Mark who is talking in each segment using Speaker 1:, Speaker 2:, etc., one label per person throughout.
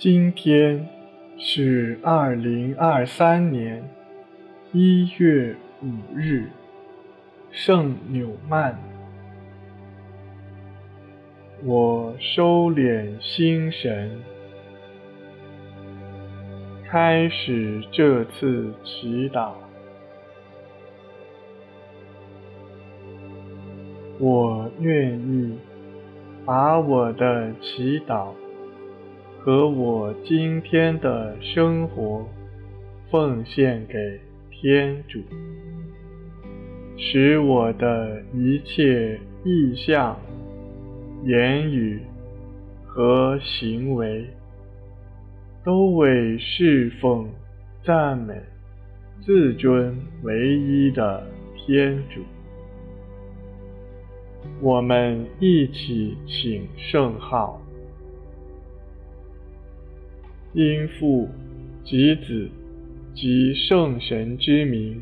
Speaker 1: 今天是二零二三年一月五日，圣纽曼。我收敛心神，开始这次祈祷。我愿意把我的祈祷。和我今天的生活奉献给天主，使我的一切意向、言语和行为都为侍奉、赞美、自尊唯一的天主。我们一起请圣号。因父及子及圣神之名，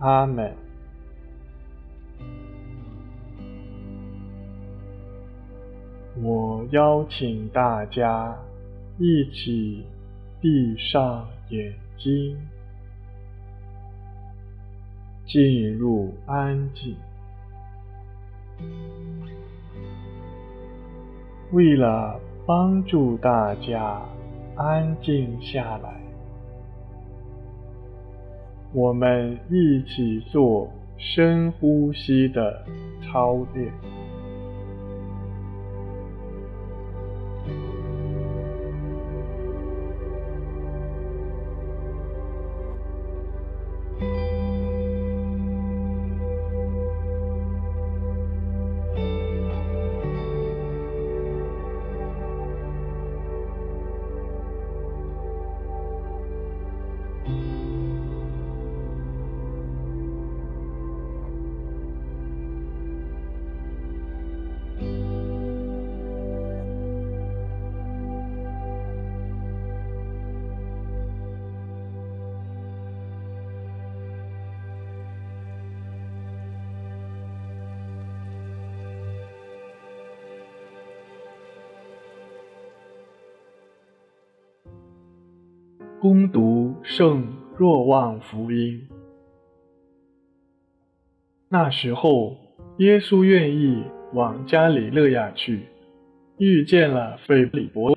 Speaker 1: 阿门。我邀请大家一起闭上眼睛，进入安静。为了帮助大家。安静下来，我们一起做深呼吸的操练。攻读圣若望福音。那时候，耶稣愿意往加里勒亚去，遇见了斐理伯。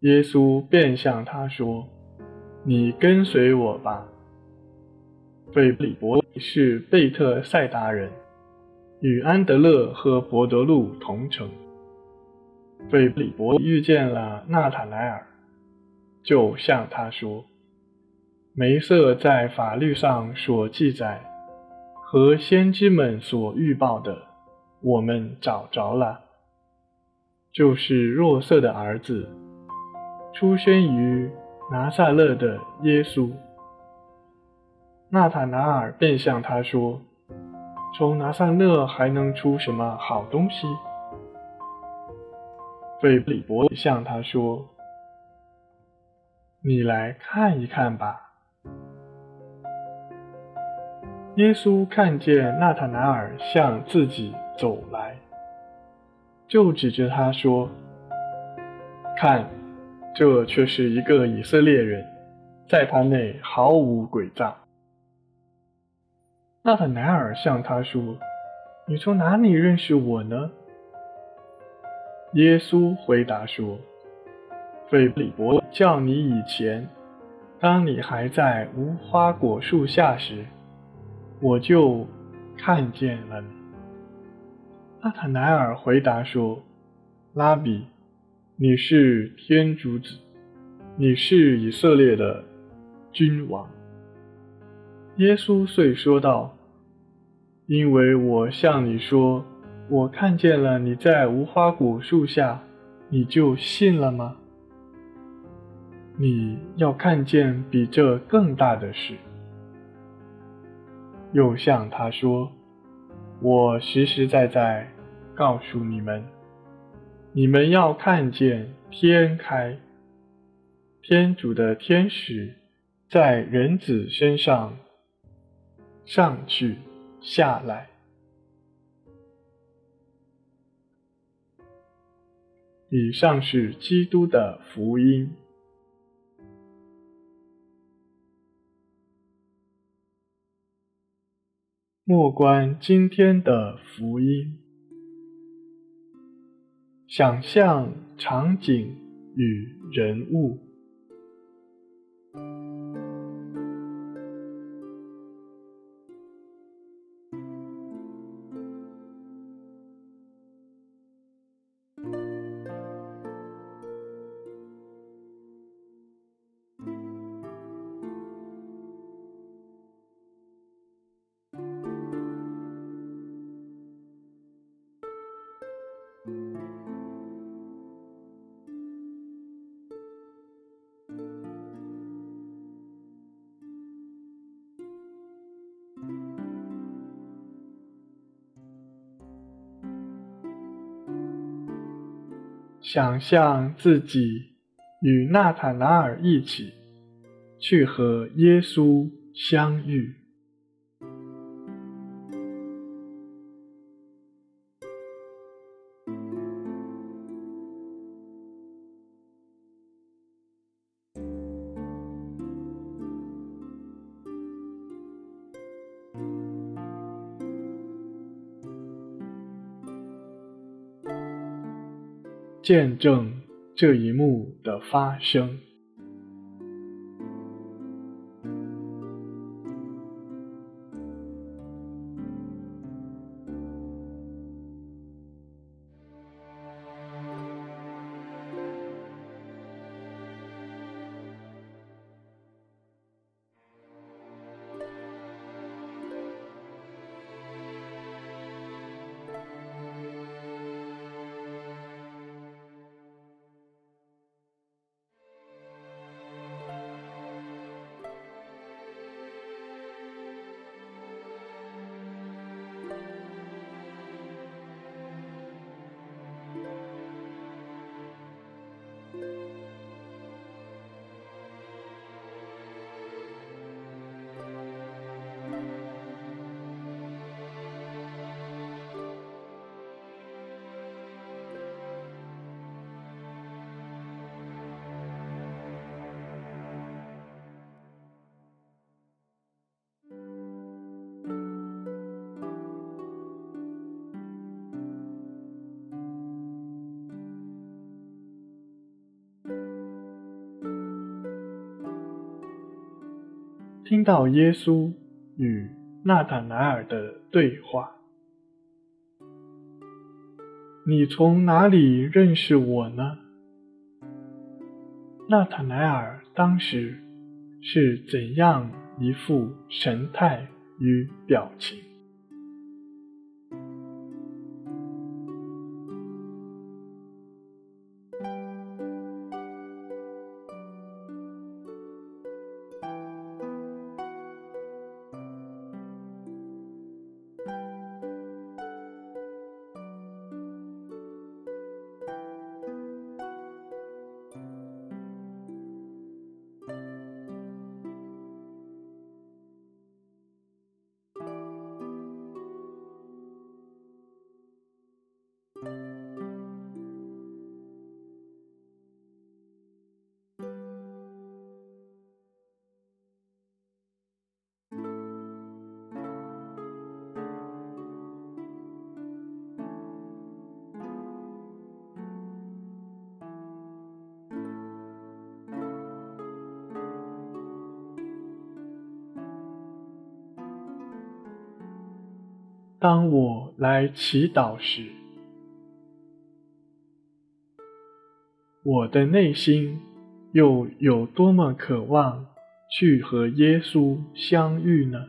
Speaker 1: 耶稣便向他说：“你跟随我吧。”斐理伯是贝特赛达人，与安德勒和伯德禄同城。斐理伯遇见了纳塔莱尔。就向他说：“梅瑟在法律上所记载和先知们所预报的，我们找着了，就是若瑟的儿子，出生于拿撒勒的耶稣。”纳塔拿尔便向他说：“从拿撒勒还能出什么好东西？”斐理伯向他说。你来看一看吧。耶稣看见纳塔乃尔向自己走来，就指着他说：“看，这却是一个以色列人，在他内毫无诡诈。”纳塔乃尔向他说：“你从哪里认识我呢？”耶稣回答说。斐理伯叫你以前，当你还在无花果树下时，我就看见了你。纳塔乃耳回答说：“拉比，你是天主子，你是以色列的君王。”耶稣遂说道：“因为我向你说，我看见了你在无花果树下，你就信了吗？”你要看见比这更大的事。又向他说：“我实实在在告诉你们，你们要看见天开，天主的天使在人子身上上去下来。”以上是基督的福音。莫观今天的福音，想象场景与人物。想象自己与纳塔拿尔一起去和耶稣相遇。见证这一幕的发生。听到耶稣与纳塔莱尔的对话：“你从哪里认识我呢？”纳塔莱尔当时是怎样一副神态与表情？当我来祈祷时，我的内心又有多么渴望去和耶稣相遇呢？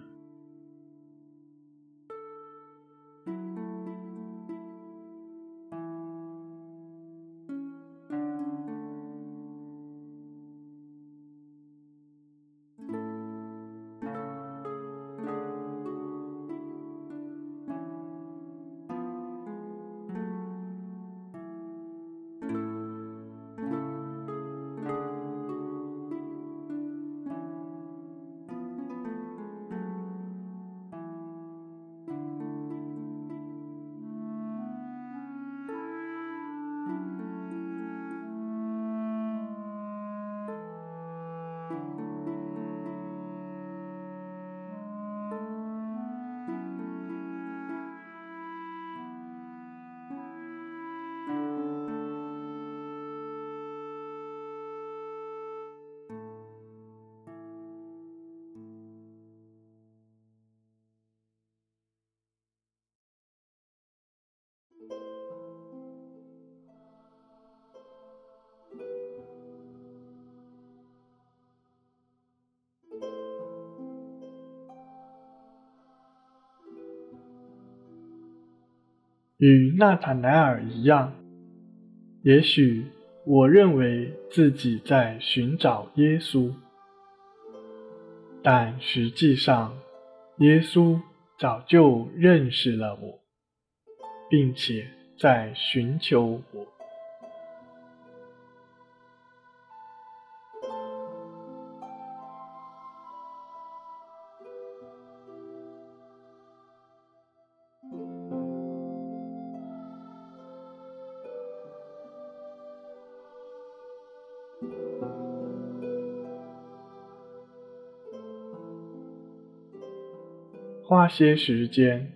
Speaker 1: 与纳塔莱尔一样，也许我认为自己在寻找耶稣，但实际上，耶稣早就认识了我，并且在寻求我。花些时间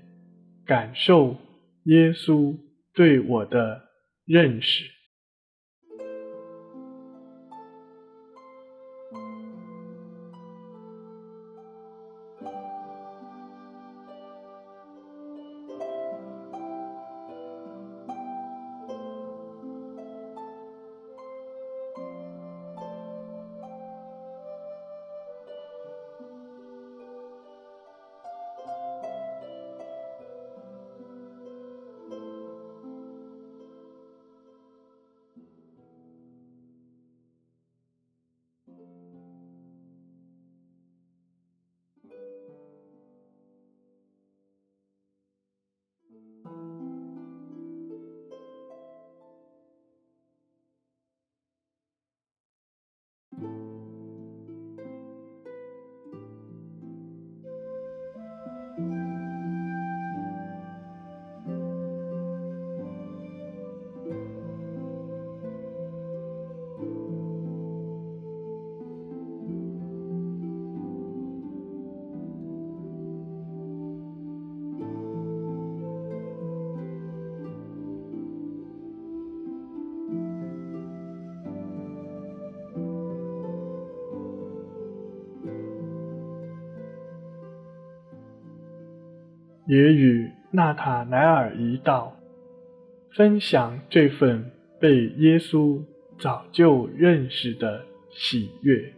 Speaker 1: 感受耶稣对我的认识。也与纳塔莱尔一道，分享这份被耶稣早就认识的喜悦。